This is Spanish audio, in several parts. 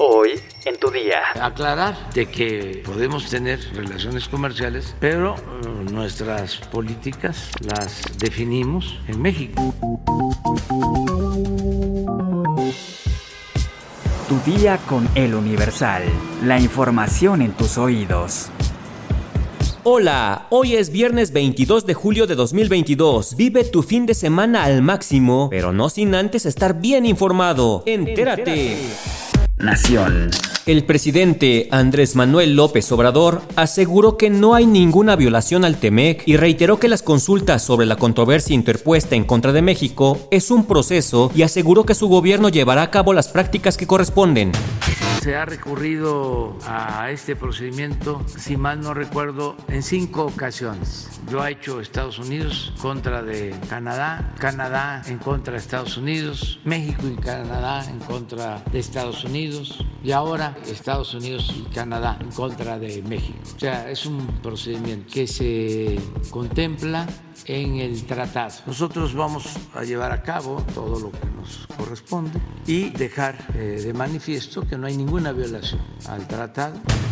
Hoy en tu día. Aclarar de que podemos tener relaciones comerciales, pero eh, nuestras políticas las definimos en México. Tu día con el Universal. La información en tus oídos. Hola, hoy es viernes 22 de julio de 2022. Vive tu fin de semana al máximo, pero no sin antes estar bien informado. Entérate. Nación. El presidente Andrés Manuel López Obrador aseguró que no hay ninguna violación al TEMEC y reiteró que las consultas sobre la controversia interpuesta en contra de México es un proceso y aseguró que su gobierno llevará a cabo las prácticas que corresponden. Se ha recurrido a este procedimiento, si mal no recuerdo, en cinco ocasiones. Lo ha hecho Estados Unidos contra de Canadá, Canadá en contra de Estados Unidos, México y Canadá en contra de Estados Unidos y ahora Estados Unidos y Canadá en contra de México. O sea, es un procedimiento que se contempla en el tratado. Nosotros vamos a llevar a cabo todo lo que nos corresponde y dejar eh, de manifiesto que no hay ninguna violación al tratado.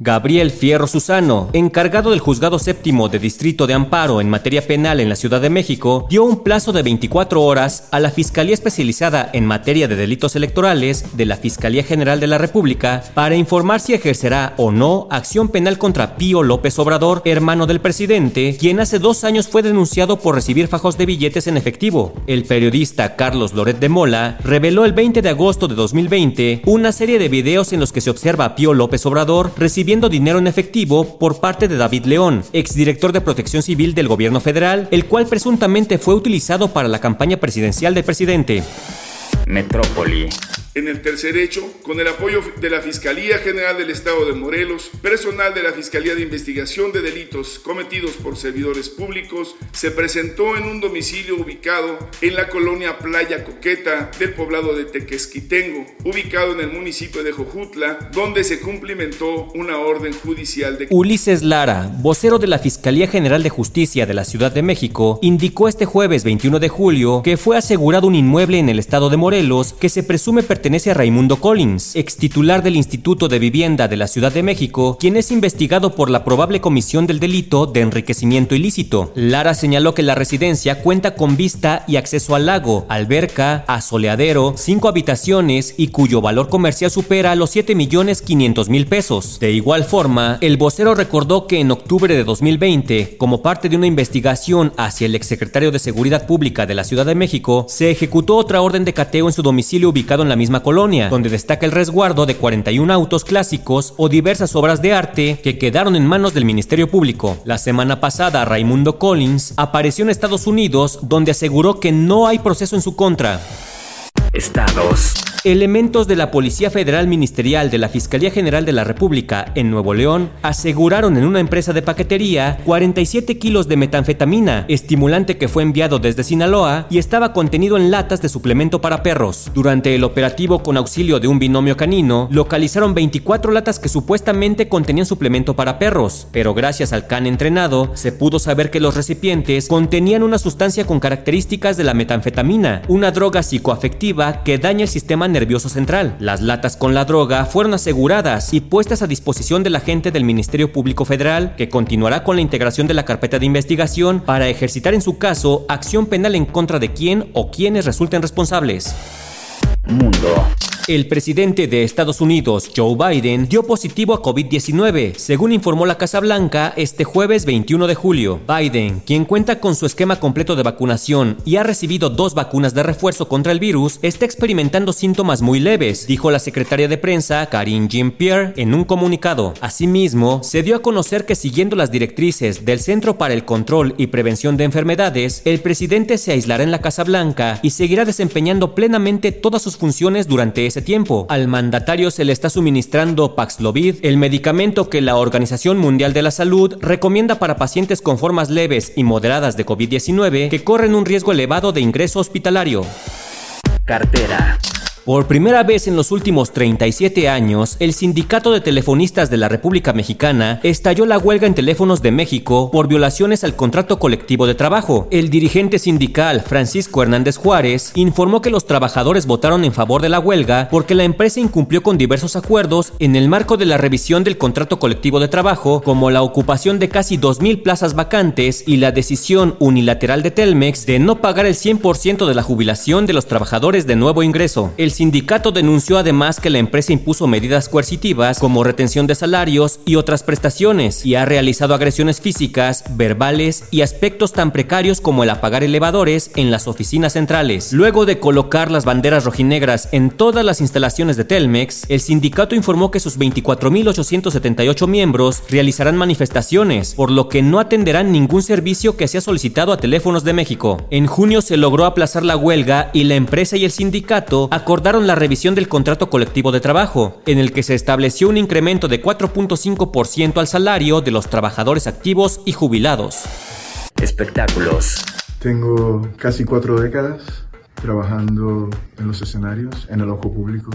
Gabriel Fierro Susano, encargado del Juzgado Séptimo de Distrito de Amparo en materia penal en la Ciudad de México, dio un plazo de 24 horas a la Fiscalía Especializada en Materia de Delitos Electorales de la Fiscalía General de la República para informar si ejercerá o no acción penal contra Pío López Obrador, hermano del presidente, quien hace dos años fue denunciado por recibir fajos de billetes en efectivo. El periodista Carlos Loret de Mola reveló el 20 de agosto de 2020 una serie de videos en los que se observa a Pío López Obrador recibiendo dinero en efectivo por parte de David León, exdirector de Protección Civil del gobierno federal, el cual presuntamente fue utilizado para la campaña presidencial del presidente. Metrópoli. En el tercer hecho, con el apoyo de la Fiscalía General del Estado de Morelos, personal de la Fiscalía de Investigación de Delitos cometidos por servidores públicos, se presentó en un domicilio ubicado en la colonia Playa Coqueta del poblado de Tequesquitengo, ubicado en el municipio de Jojutla, donde se cumplimentó una orden judicial de... Ulises Lara, vocero de la Fiscalía General de Justicia de la Ciudad de México, indicó este jueves 21 de julio que fue asegurado un inmueble en el estado de Morelos que se presume pertenecer pertenece a Raimundo Collins, ex titular del Instituto de Vivienda de la Ciudad de México, quien es investigado por la probable comisión del delito de enriquecimiento ilícito. Lara señaló que la residencia cuenta con vista y acceso al lago, alberca, asoleadero, cinco habitaciones y cuyo valor comercial supera los 7 millones 500 mil pesos. De igual forma, el vocero recordó que en octubre de 2020, como parte de una investigación hacia el exsecretario de Seguridad Pública de la Ciudad de México, se ejecutó otra orden de cateo en su domicilio ubicado en la misma colonia, donde destaca el resguardo de 41 autos clásicos o diversas obras de arte que quedaron en manos del Ministerio Público. La semana pasada, Raimundo Collins apareció en Estados Unidos, donde aseguró que no hay proceso en su contra. Estados. Elementos de la Policía Federal Ministerial de la Fiscalía General de la República en Nuevo León aseguraron en una empresa de paquetería 47 kilos de metanfetamina, estimulante que fue enviado desde Sinaloa y estaba contenido en latas de suplemento para perros. Durante el operativo con auxilio de un binomio canino, localizaron 24 latas que supuestamente contenían suplemento para perros, pero gracias al can entrenado se pudo saber que los recipientes contenían una sustancia con características de la metanfetamina, una droga psicoafectiva que daña el sistema nervioso central. Las latas con la droga fueron aseguradas y puestas a disposición del agente del Ministerio Público Federal, que continuará con la integración de la carpeta de investigación para ejercitar en su caso acción penal en contra de quien o quienes resulten responsables. Mundo. El presidente de Estados Unidos, Joe Biden, dio positivo a COVID-19, según informó la Casa Blanca este jueves 21 de julio. Biden, quien cuenta con su esquema completo de vacunación y ha recibido dos vacunas de refuerzo contra el virus, está experimentando síntomas muy leves, dijo la secretaria de prensa Karine Jean-Pierre en un comunicado. Asimismo, se dio a conocer que siguiendo las directrices del Centro para el Control y Prevención de Enfermedades, el presidente se aislará en la Casa Blanca y seguirá desempeñando plenamente todas sus funciones durante ese tiempo. Al mandatario se le está suministrando Paxlovid, el medicamento que la Organización Mundial de la Salud recomienda para pacientes con formas leves y moderadas de COVID-19 que corren un riesgo elevado de ingreso hospitalario. Cartera. Por primera vez en los últimos 37 años, el Sindicato de Telefonistas de la República Mexicana estalló la huelga en teléfonos de México por violaciones al contrato colectivo de trabajo. El dirigente sindical Francisco Hernández Juárez informó que los trabajadores votaron en favor de la huelga porque la empresa incumplió con diversos acuerdos en el marco de la revisión del contrato colectivo de trabajo, como la ocupación de casi 2.000 plazas vacantes y la decisión unilateral de Telmex de no pagar el 100% de la jubilación de los trabajadores de nuevo ingreso. El sindicato denunció además que la empresa impuso medidas coercitivas como retención de salarios y otras prestaciones y ha realizado agresiones físicas, verbales y aspectos tan precarios como el apagar elevadores en las oficinas centrales. Luego de colocar las banderas rojinegras en todas las instalaciones de Telmex, el sindicato informó que sus 24.878 miembros realizarán manifestaciones, por lo que no atenderán ningún servicio que sea solicitado a teléfonos de México. En junio se logró aplazar la huelga y la empresa y el sindicato acordaron la revisión del contrato colectivo de trabajo, en el que se estableció un incremento de 4.5% al salario de los trabajadores activos y jubilados. Espectáculos. Tengo casi cuatro décadas trabajando en los escenarios, en el ojo público,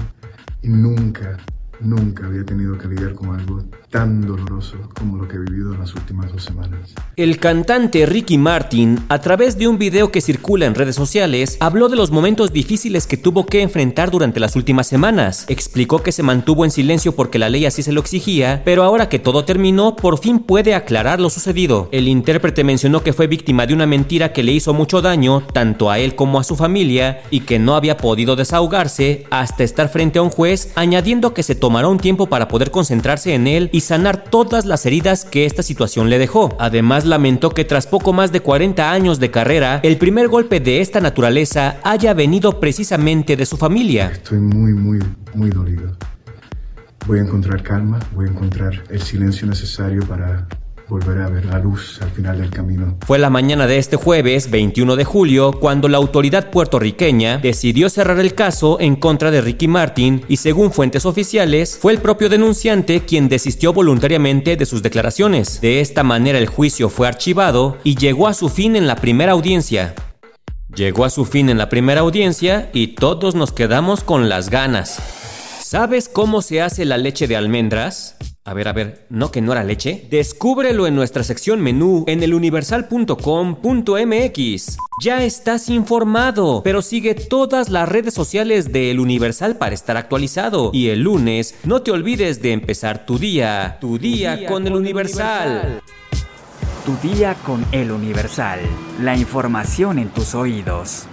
y nunca Nunca había tenido que lidiar con algo tan doloroso como lo que he vivido en las últimas dos semanas. El cantante Ricky Martin, a través de un video que circula en redes sociales, habló de los momentos difíciles que tuvo que enfrentar durante las últimas semanas. Explicó que se mantuvo en silencio porque la ley así se lo exigía, pero ahora que todo terminó, por fin puede aclarar lo sucedido. El intérprete mencionó que fue víctima de una mentira que le hizo mucho daño, tanto a él como a su familia, y que no había podido desahogarse hasta estar frente a un juez, añadiendo que se tomó tomará un tiempo para poder concentrarse en él y sanar todas las heridas que esta situación le dejó. Además, lamentó que tras poco más de 40 años de carrera, el primer golpe de esta naturaleza haya venido precisamente de su familia. Estoy muy, muy, muy dolido. Voy a encontrar calma, voy a encontrar el silencio necesario para volver a ver la luz al final del camino. Fue la mañana de este jueves, 21 de julio, cuando la autoridad puertorriqueña decidió cerrar el caso en contra de Ricky Martin y según fuentes oficiales, fue el propio denunciante quien desistió voluntariamente de sus declaraciones. De esta manera el juicio fue archivado y llegó a su fin en la primera audiencia. Llegó a su fin en la primera audiencia y todos nos quedamos con las ganas. ¿Sabes cómo se hace la leche de almendras? A ver, a ver, ¿no que no era leche? Descúbrelo en nuestra sección menú en eluniversal.com.mx. Ya estás informado, pero sigue todas las redes sociales de El Universal para estar actualizado. Y el lunes, no te olvides de empezar tu día, tu día, con, El Universal. Tu día con El Universal. La información en tus oídos.